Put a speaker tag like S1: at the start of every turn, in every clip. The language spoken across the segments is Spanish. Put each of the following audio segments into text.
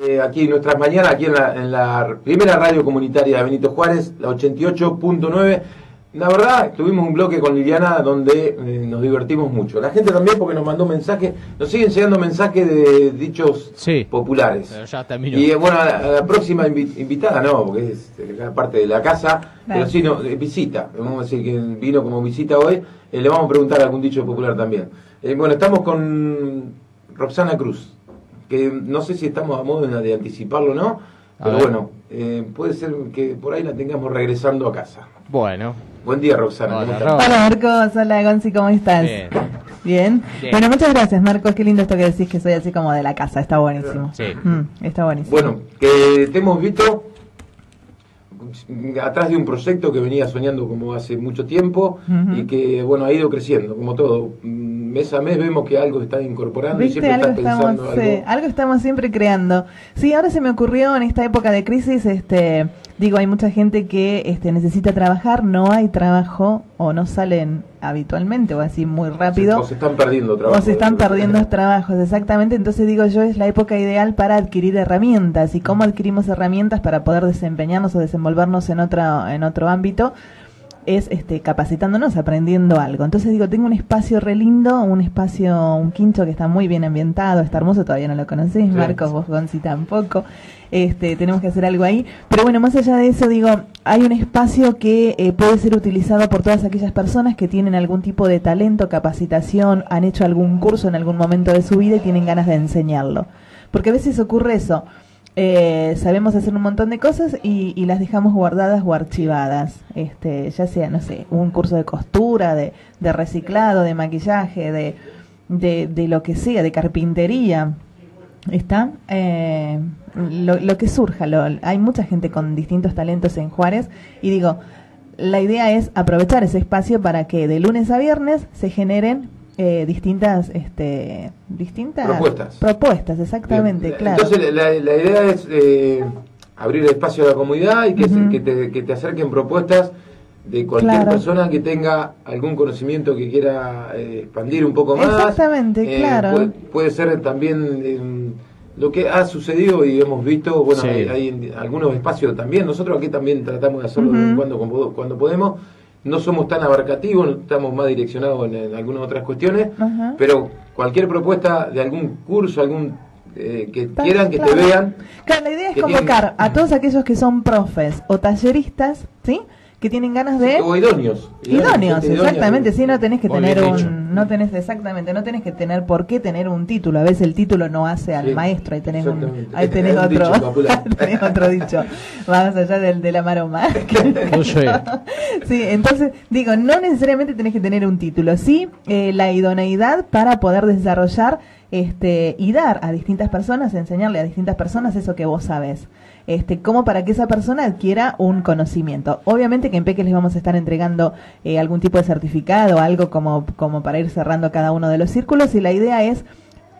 S1: Eh, aquí en nuestras mañanas, aquí en la, en la primera radio comunitaria de Benito Juárez, la 88.9. La verdad, tuvimos un bloque con Liliana donde eh, nos divertimos mucho. La gente también porque nos mandó mensajes, nos siguen llegando mensajes de dichos
S2: Sí.
S1: populares.
S2: Pero ya terminó.
S1: Y eh, bueno, a la, a la próxima invi- invitada no, porque es eh, parte de la casa, pero sí no, visita. Vamos a decir que vino como visita hoy. eh, le vamos a preguntar algún dicho popular también. Eh, bueno, estamos con Roxana Cruz, que no sé si estamos a modo de, de anticiparlo o no,
S2: A
S1: pero
S2: ver.
S1: bueno, eh, puede ser que por ahí la tengamos regresando a casa.
S2: Bueno,
S1: Buen día, Roxana.
S2: Hola,
S1: ¿cómo estás?
S3: Hola Marcos, hola Gonzi, ¿cómo estás?
S2: Bien.
S3: Bien.
S2: Bien.
S3: Bueno, muchas gracias Marcos, qué lindo esto que decís que soy así como de la casa, está buenísimo.
S2: Sí.
S3: Mm, está buenísimo.
S1: Bueno, que te hemos visto atrás de un proyecto que venía soñando como hace mucho tiempo y que bueno ha ido creciendo como todo mes a mes vemos que algo está incorporando y siempre
S3: Algo
S1: estás pensando
S3: estamos,
S1: algo
S3: algo estamos siempre creando. Sí, ahora se me ocurrió en esta época de crisis, este, digo, hay mucha gente que este, necesita trabajar, no hay trabajo o no salen habitualmente o así muy rápido.
S1: o se están perdiendo trabajo
S3: O se están perdiendo trabajos, exactamente. Entonces digo yo, es la época ideal para adquirir herramientas. ¿Y cómo adquirimos herramientas para poder desempeñarnos o desenvolvernos en, otra, en otro ámbito? Es este, capacitándonos, aprendiendo algo. Entonces digo, tengo un espacio re lindo, un espacio, un quincho que está muy bien ambientado, está hermoso, todavía no lo conocés, Marcos, vos Gonzi tampoco. Este, tenemos que hacer algo ahí. Pero bueno, más allá de eso, digo, hay un espacio que eh, puede ser utilizado por todas aquellas personas que tienen algún tipo de talento, capacitación, han hecho algún curso en algún momento de su vida y tienen ganas de enseñarlo. Porque a veces ocurre eso. Eh, sabemos hacer un montón de cosas y, y las dejamos guardadas o archivadas. Este, ya sea, no sé, un curso de costura, de, de reciclado, de maquillaje, de, de, lo que sea, de carpintería. ¿Está? Eh, lo, lo que surja. Lo, hay mucha gente con distintos talentos en Juárez y digo, la idea es aprovechar ese espacio para que de lunes a viernes se generen eh, distintas este distintas
S1: Propuestas.
S3: propuestas exactamente
S1: Bien.
S3: claro
S1: entonces la, la idea es eh, abrir el espacio a la comunidad y que, se- que, te, que te acerquen propuestas de cualquier
S3: Claro.
S1: persona que tenga algún conocimiento que quiera eh, expandir un poco más.
S3: Exactamente,
S1: Eh,
S3: claro.
S1: Puede, puede ser también eh, lo que ha sucedido y hemos visto, bueno,
S2: Sí.
S1: hay, algunos espacios también, nosotros aquí también tratamos de hacerlo
S3: Ujú.
S1: cuando cuando, cuando podemos. No somos tan abarcativos, estamos más direccionados en, en algunas otras cuestiones, pero cualquier propuesta de algún curso, algún eh, que
S3: Está-
S1: quieran que
S3: claro.
S1: te vean,
S3: Claro, la idea es convocar
S1: tienen-
S3: a todos aquellos que son profes o talleristas, ¿sí? Que tienen ganas de
S1: o idóneos.
S3: idóneos, exactamente, sí, no tenés que tener un no tenés exactamente, no tenés que tener por qué tener un título, a veces el título no hace al
S1: Sí,
S3: maestro, ahí tenés un, ahí tenés
S1: un
S3: otro, tenés otro dicho, más allá del de la maroma.
S2: No.
S3: Sí, entonces digo, no necesariamente tenés que tener un título, sí eh, la idoneidad para poder desarrollar este y dar a distintas personas, enseñarle a distintas personas eso que vos sabés. Este, como para que esa persona adquiera un conocimiento. Obviamente que en Peque les vamos a estar entregando eh, algún tipo de certificado, algo como, como para ir cerrando cada uno de los círculos y la idea es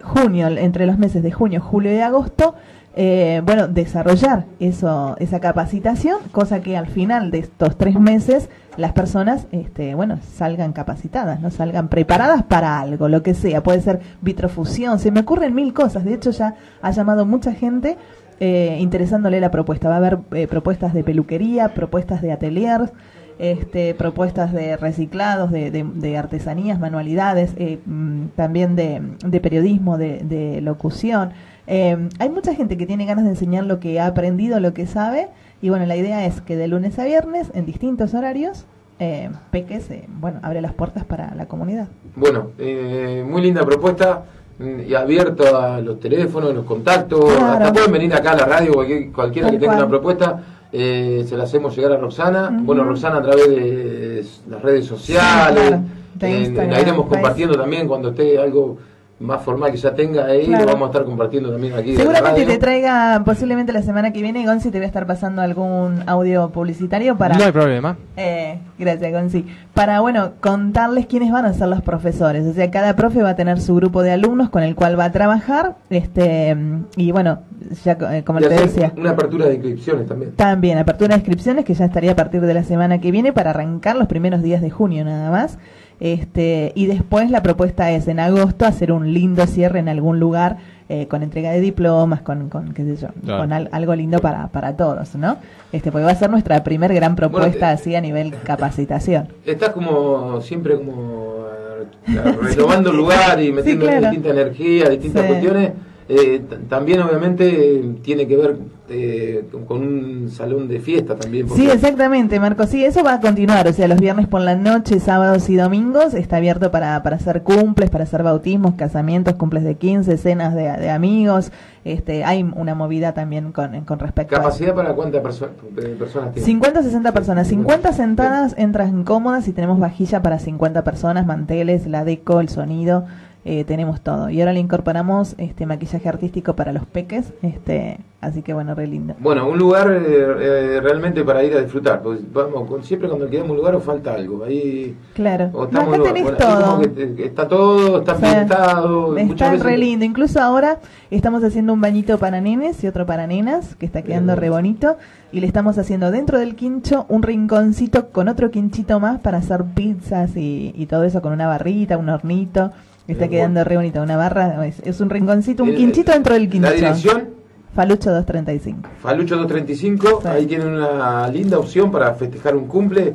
S3: junio, entre los meses de junio, julio y agosto, eh, bueno, desarrollar eso, esa capacitación, cosa que al final de estos tres meses las personas, este, bueno, salgan capacitadas, no salgan preparadas para algo, lo que sea, puede ser vitrofusión, se me ocurren mil cosas, de hecho ya ha llamado mucha gente eh, interesándole la propuesta, va a haber eh, propuestas de peluquería, propuestas de ateliers, este, propuestas de reciclados, de, de- de artesanías, manualidades, eh, mm, también de, de periodismo, de, de locución. Eh, hay mucha gente que tiene ganas de enseñar lo que ha aprendido, lo que sabe, y bueno, la idea es que de lunes a viernes, en distintos horarios, eh, Peques, eh, bueno, abre las puertas para la comunidad.
S1: Bueno, eh, muy linda propuesta mm, y abierto a los teléfonos, los contactos.
S3: Claro.
S1: Hasta pueden venir acá a la radio, cualquier, cualquiera
S3: Tal
S1: que tenga
S3: cual.
S1: una propuesta. Eh, se la hacemos llegar a Roxana. Bueno, Roxana a través de las redes sociales.
S3: claro.
S1: En- la iremos compartiendo también cuando esté algo más formal que ya tenga ahí.
S3: Claro.
S1: Lo vamos a estar compartiendo también aquí.
S3: Seguramente te traiga, posiblemente la semana que viene, Gonzi, te voy a estar pasando algún audio publicitario para...
S2: No hay problema.
S3: Eh, gracias, Gonzi. Para, bueno, contarles quiénes van a ser los profesores. O sea, cada profe va a tener su grupo de alumnos con el cual va a trabajar. Este, y bueno, ya eh, como
S1: Y
S3: te decía,
S1: Una apertura de inscripciones también.
S3: también apertura de inscripciones que ya estaría a partir de la semana que viene para arrancar los primeros días de junio nada más. Este, y después la propuesta es en agosto hacer un lindo cierre en algún lugar eh, con entrega de diplomas, con, con qué sé yo, con algo lindo para, para todos, ¿no? Este, porque va a ser nuestra primer gran propuesta así a nivel capacitación.
S1: Estás como siempre como eh, renovando el lugar y metiendo distinta energía, distintas cuestiones eh, también obviamente tiene que ver eh, con un salón de fiesta también.
S3: Sí, exactamente, Marco. Sí, eso va a continuar. O sea, los viernes por la noche, sábados y domingos está abierto para, para hacer cumples, para hacer bautismos, casamientos, cumples de 15, cenas de, amigos. Este, hay una movida también con, con respecto
S1: ¿Capacidad para cuántas personas tiene?
S3: 50 60 personas. 50 sentadas entran cómodas y tenemos vajilla para 50 personas, manteles, la deco, el sonido. Eh, tenemos todo. Y ahora le incorporamos este maquillaje artístico para los peques, este, así que bueno, re lindo.
S1: Bueno, un lugar eh, eh, realmente para ir a disfrutar, pues vamos, siempre cuando quedamos un lugar o falta algo, ahí
S3: Claro,
S1: o estamos, todo. está todo, está pintado.
S3: Está re lindo, incluso ahora estamos haciendo un bañito para nenes y otro para nenas, que está quedando re bonito, y le estamos haciendo dentro del quincho un rinconcito con otro quinchito más para hacer pizzas y, y todo eso con una barrita, un hornito. Está quedando re bonita, una barra, es, un rinconcito, un quinchito dentro del quinchito.
S1: ¿La dirección?
S3: Falucho 235.
S1: Falucho 235, ahí tienen una linda opción para festejar un cumple,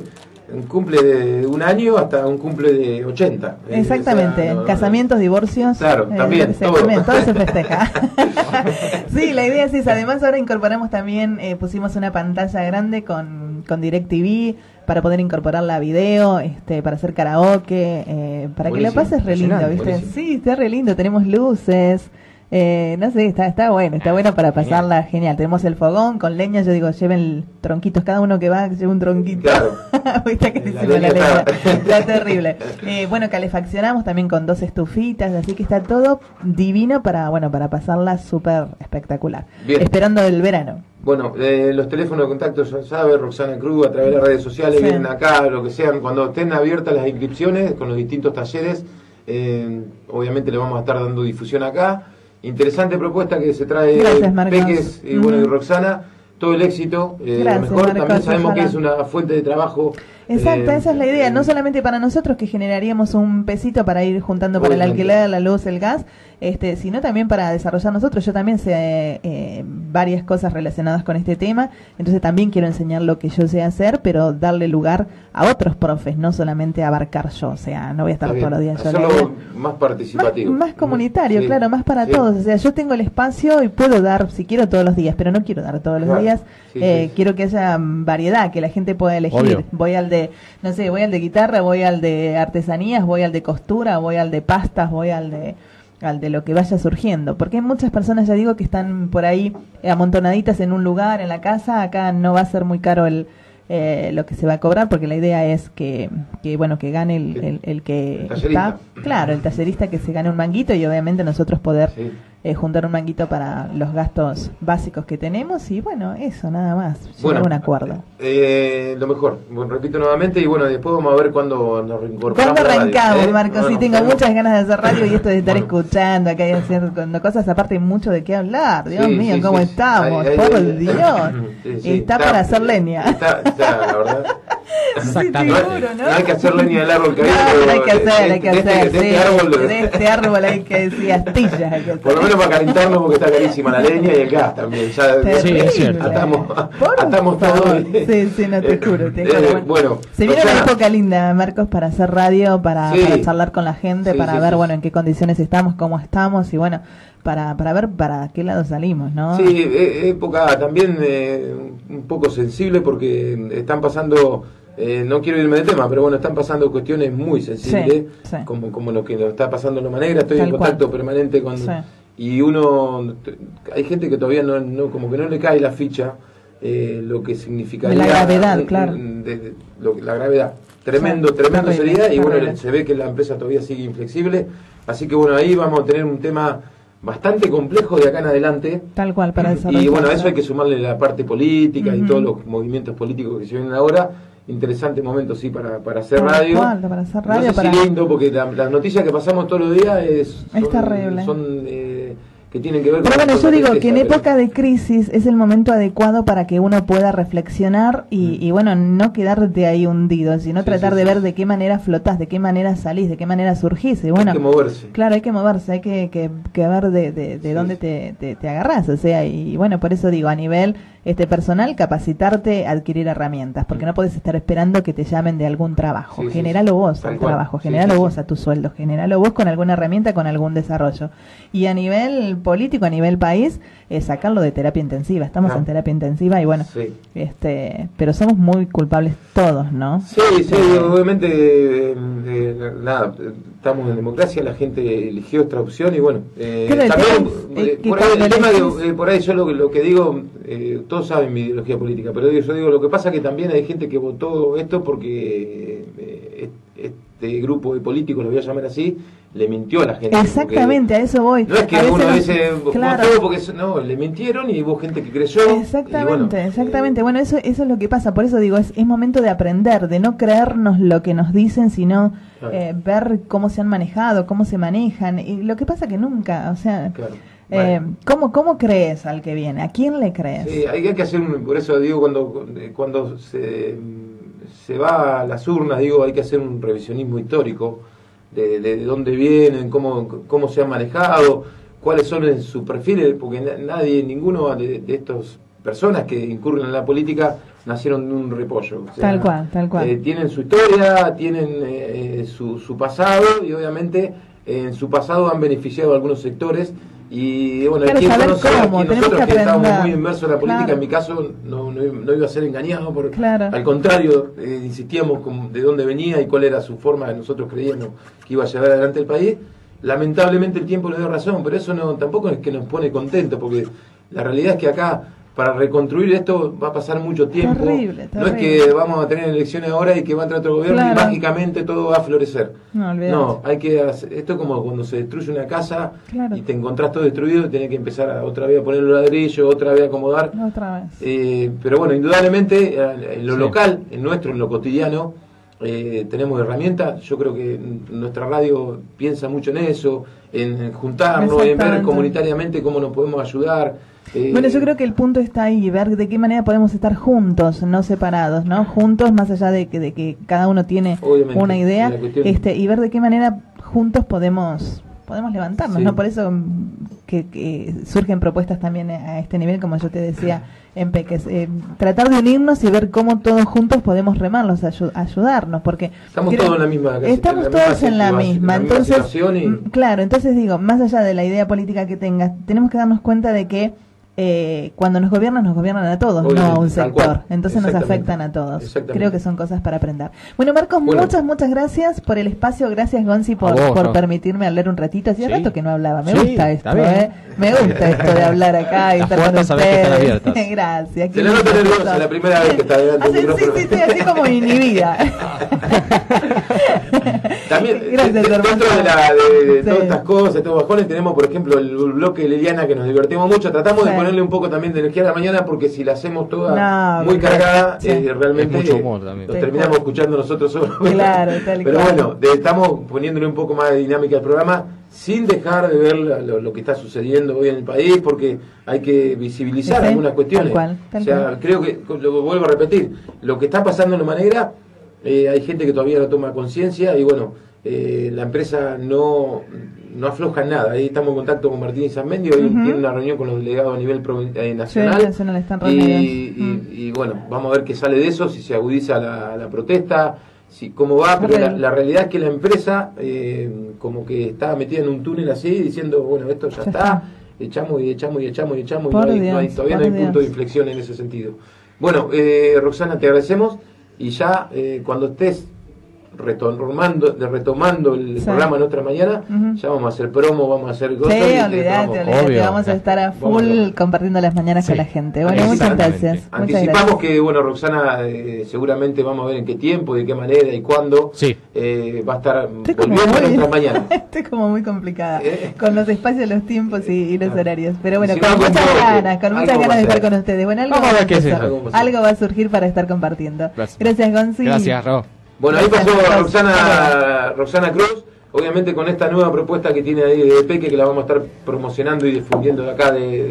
S1: un cumple de un año hasta un cumple de 80.
S3: Exactamente, casamientos, divorcios.
S1: Claro, eh, también,
S3: todo. todo se festeja. sí, la idea es esa. Además ahora incorporamos también, eh, pusimos una pantalla grande con, con DirecTV para poder incorporarla a video, este, para hacer karaoke, eh, para que lo pases re lindo, ¿viste? Sí, está re lindo, tenemos luces. Eh, no sé, está, está bueno, está bueno para pasarla genial. Tenemos el fogón con leña, yo digo, lleven tronquitos, cada uno que va, lleve un tronquito.
S1: Claro.
S3: que la, leña está... está terrible. Eh, bueno, calefaccionamos también con dos estufitas, así que está todo divino para, bueno, para pasarla súper espectacular. Esperando el verano.
S1: Bueno, eh, los teléfonos de contacto ya sabe, Roxana Cruz, a través de las redes sociales, vienen acá, lo que sean, cuando estén abiertas las inscripciones con los distintos talleres, eh, obviamente le vamos a estar dando difusión acá. Interesante propuesta que se trae Peques y, bueno, y Roxana todo el éxito. Eh, lo mejor también sabemos que es una fuente de trabajo.
S3: Exacto, esa es la idea. No solamente para nosotros que generaríamos un pesito para ir juntando para el alquiler, la luz, el gas, este, sino también para desarrollar nosotros. Yo también sé eh, varias cosas relacionadas con este tema, entonces también quiero enseñar lo que yo sé hacer, pero darle lugar a otros profes, no solamente abarcar yo, o sea, no voy a estar todos los días
S1: yo. más participativo.
S3: Más, comunitario, claro, más para todos. O sea, yo tengo el espacio y puedo dar, si quiero, todos los días, pero no quiero dar todos los días. Eh, quiero que haya variedad, que la gente pueda elegir. Voy al de, no sé, voy al de guitarra, voy al de artesanías, voy al de costura, voy al de pastas, voy al de al de lo que vaya surgiendo, porque hay muchas personas, ya digo, que están por ahí amontonaditas en un lugar, en la casa, acá no va a ser muy caro el, eh, lo que se va a cobrar, porque la idea es que, que bueno, que gane el, el, que está, claro, el tallerista que se gane un manguito y obviamente nosotros poder eh, juntar un manguito para los gastos básicos que tenemos y bueno, eso nada más, bueno, un acuerdo.
S1: Eh, lo mejor, bueno, repito nuevamente y bueno, después vamos a ver cuándo nos reincorporamos.
S3: ¿Cuándo arrancamos, ¿eh? Marco? sí, tengo muchas ganas de hacer radio y esto de estar escuchando acá y haciendo cosas, aparte mucho de qué hablar, Dios mío, ¿cómo estamos? Por Dios, está, para hacer leña.
S1: Está, la verdad.
S3: Exactamente. Seguro, ¿no?
S1: hay que hacer leña del árbol que
S3: hay. No, hay que hacer, hay que hacer. De, este árbol, de este árbol hay que decir astillas. Hay que hacer.
S1: Por lo menos para calentarlo porque está carísima la leña y el gas también. Ya,
S3: sí, es cierto.
S1: Atamos, atamos todo.
S3: Sí, sí, no te juro. Te
S1: eh, bueno,
S3: se viene una época linda, Marcos, para hacer radio, para, para charlar con la gente, para ver, bueno, en qué condiciones estamos, cómo estamos y bueno para, para ver para qué lado salimos, ¿no?
S1: Sí, e, época también eh, un poco sensible porque están pasando eh, no quiero irme de tema, pero bueno, están pasando cuestiones muy sensibles, Como, como lo que nos está pasando en Loma Negra, estoy en contacto permanente con... Y uno, hay gente que todavía no, no, como que no le cae la ficha eh, lo que significaría...
S3: la gravedad, claro.
S1: la gravedad. Tremendo, tremendo sería, y bueno, se ve que la empresa todavía sigue inflexible, así que bueno, ahí vamos a tener un tema bastante complejo de acá en adelante.
S3: Tal cual, para desarrollar.
S1: Y bueno, a eso hay que sumarle la parte política y todos los movimientos políticos que se vienen ahora interesante momento sí para, para hacer radio.
S3: para hacer radio.
S1: No sé si lindo, porque las noticias que pasamos todos los días es,
S3: son, terrible.
S1: Son eh, que tienen que ver
S3: con Pero bueno, yo digo que en época de crisis es el momento adecuado para que uno pueda reflexionar y, mm. y bueno, no quedarte ahí hundido, sino tratar de ver de qué manera flotas, de qué manera salís, de qué manera surgís. Y bueno,
S1: hay que moverse.
S3: Claro, hay que moverse, hay que, que, que ver de, de, de dónde te, te, te agarrás. O sea, y bueno, por eso digo, a nivel este personal, capacitarte, adquirir herramientas, porque mm. no puedes estar esperando que te llamen de algún trabajo. Sí, generalo vos al trabajo, generalo vos a tu sueldo, generalo vos con alguna herramienta, con algún desarrollo. Y a nivel político, a nivel país, es sacarlo de terapia intensiva. Estamos en terapia intensiva y bueno, este, pero somos muy culpables todos, ¿no?
S1: Sí, sí, obviamente, eh, eh, nada, estamos en democracia, la gente eligió esta opción y bueno, eh, también, por, ahí, el tema por ahí yo lo, lo que digo, todos saben mi ideología política, pero yo digo, lo que pasa que también hay gente que votó esto porque este grupo de políticos, lo voy a llamar así, le mintió a la gente.
S3: Exactamente, a eso voy.
S1: No es que uno dice, claro. porque no, le mintieron y hubo gente que creyó.
S3: Exactamente, exactamente. Bueno, eso, eso es lo que pasa. Por eso digo, es, es momento de aprender, de no creernos lo que nos dicen, sino eh, ver cómo se han manejado, cómo se manejan. Y lo que pasa que nunca, o sea... Eh, ¿cómo, ¿Cómo crees al que viene? ¿A quién le crees?
S1: Sí, hay que hacer, por eso digo, cuando, cuando se, se va a las urnas, digo, hay que hacer un revisionismo histórico de, de, dónde vienen, cómo, cómo se han manejado, cuáles son sus perfiles, porque nadie, ninguno de, de estas personas que incurren en la política nacieron de un repollo.
S3: tal cual, tal cual.
S1: Eh, tienen su historia, tienen eh, su, su pasado y obviamente en su pasado han beneficiado a algunos sectores y bueno, quien conoce, nosotros que, estamos muy inmersos en la política, en mi caso no, no, iba a ser engañado, por, al contrario, eh, insistíamos con de dónde venía y cuál era su forma, nosotros creíamos que iba a llevar adelante el país. Lamentablemente el tiempo le dio razón, pero eso no tampoco es que nos pone contentos, porque la realidad es que acá para reconstruir esto va a pasar mucho tiempo. No es que vamos a tener elecciones ahora y que va a entrar otro gobierno y mágicamente todo va a florecer. No, hay que hacer, esto es como cuando se destruye una casa y te encontrás todo destruido y tenés que empezar a, otra vez a poner los ladrillos, otra vez a acomodar.
S3: Otra vez.
S1: Eh, pero bueno, indudablemente eh, en lo local, en nuestro, en lo cotidiano, eh, tenemos herramientas. Yo creo que nuestra radio piensa mucho en eso, en juntarnos, en ver comunitariamente cómo nos podemos ayudar
S3: bueno, yo creo que el punto está ahí, ver de qué manera podemos estar juntos, no separados, ¿no? Juntos, más allá de que, de que cada uno tiene una idea, este, y ver de qué manera juntos podemos podemos levantarnos, ¿no? Por eso mm, que, surgen propuestas también a este nivel, como yo te decía, en Peques. Eh, tratar de unirnos y ver cómo todos juntos podemos remarlos, ayudarnos, porque...
S1: Estamos todos en la misma...
S3: Estamos todos en la misma, entonces... Mm, claro, entonces digo, más allá de la idea política que tengas, tenemos que darnos cuenta de que eh, cuando nos gobiernan, nos gobiernan a todos, no a un sector. Entonces nos afectan a todos. Creo que son cosas para aprender. Bueno, Marcos, muchas, muchas gracias por el espacio. Gracias, Gonzi, por, por permitirme hablar un ratito. Hacía rato que no hablaba. Me gusta esto, ¿eh? Me gusta esto de hablar acá y estar con ustedes. gracias.
S1: Se le nota nerviosa la primera vez que está delante
S3: del micrófono. Sí, sí, sí, así como inhibida.
S1: También, gracias, dentro de, la, de, todas estas cosas, estos bajones, tenemos, por ejemplo, el bloque de Liliana que nos divertimos mucho. Tratamos de ponerle un poco también de energía a la mañana porque si la hacemos toda muy cargada, eh, realmente nos terminamos escuchando nosotros solos.
S3: Claro,
S1: Pero bueno, estamos poniéndole un poco más de dinámica al programa sin dejar de ver lo, que está sucediendo hoy en el país porque hay que visibilizar algunas cuestiones. o sea, creo que, lo vuelvo a repetir, lo que está pasando en la manera, eh, hay gente que todavía no toma conciencia y bueno, eh, la empresa no no afloja nada. Ahí estamos en contacto con Martín Sanmendi, hoy tiene una reunión con los delegados a nivel eh, nacional. y, bueno, vamos a ver qué sale de eso, si se agudiza la, protesta, si cómo va, pero la, realidad es que la empresa eh, como que está metida en un túnel así, diciendo, bueno, esto ya, está, echamos y echamos y echamos y echamos, y no hay, todavía no hay punto de inflexión en ese sentido. Bueno, eh, Roxana, te agradecemos y ya eh, cuando estés retomando, de retomando el programa en otra mañana, ya vamos a hacer promo, vamos a hacer
S3: cosas. Sí, olvídate, olvídate, vamos a estar a full compartiendo las mañanas con la gente. Bueno, muchas gracias.
S1: Anticipamos que, bueno, Roxana, eh, seguramente vamos a ver en qué tiempo, de qué manera y cuándo eh, va a estar volviendo en otra mañana.
S3: Estoy como muy complicada eh. con los espacios, los tiempos y, los horarios. Pero bueno, con muchas ganas, con muchas ganas de estar con ustedes. Bueno, algo, va, algo va a surgir para estar compartiendo. Gracias, Gonzi.
S2: Gracias, Ro.
S1: Bueno, ahí pasó Roxana, Roxana Cruz obviamente con esta nueva propuesta que tiene ahí de Peque, que la vamos a estar promocionando y difundiendo de acá de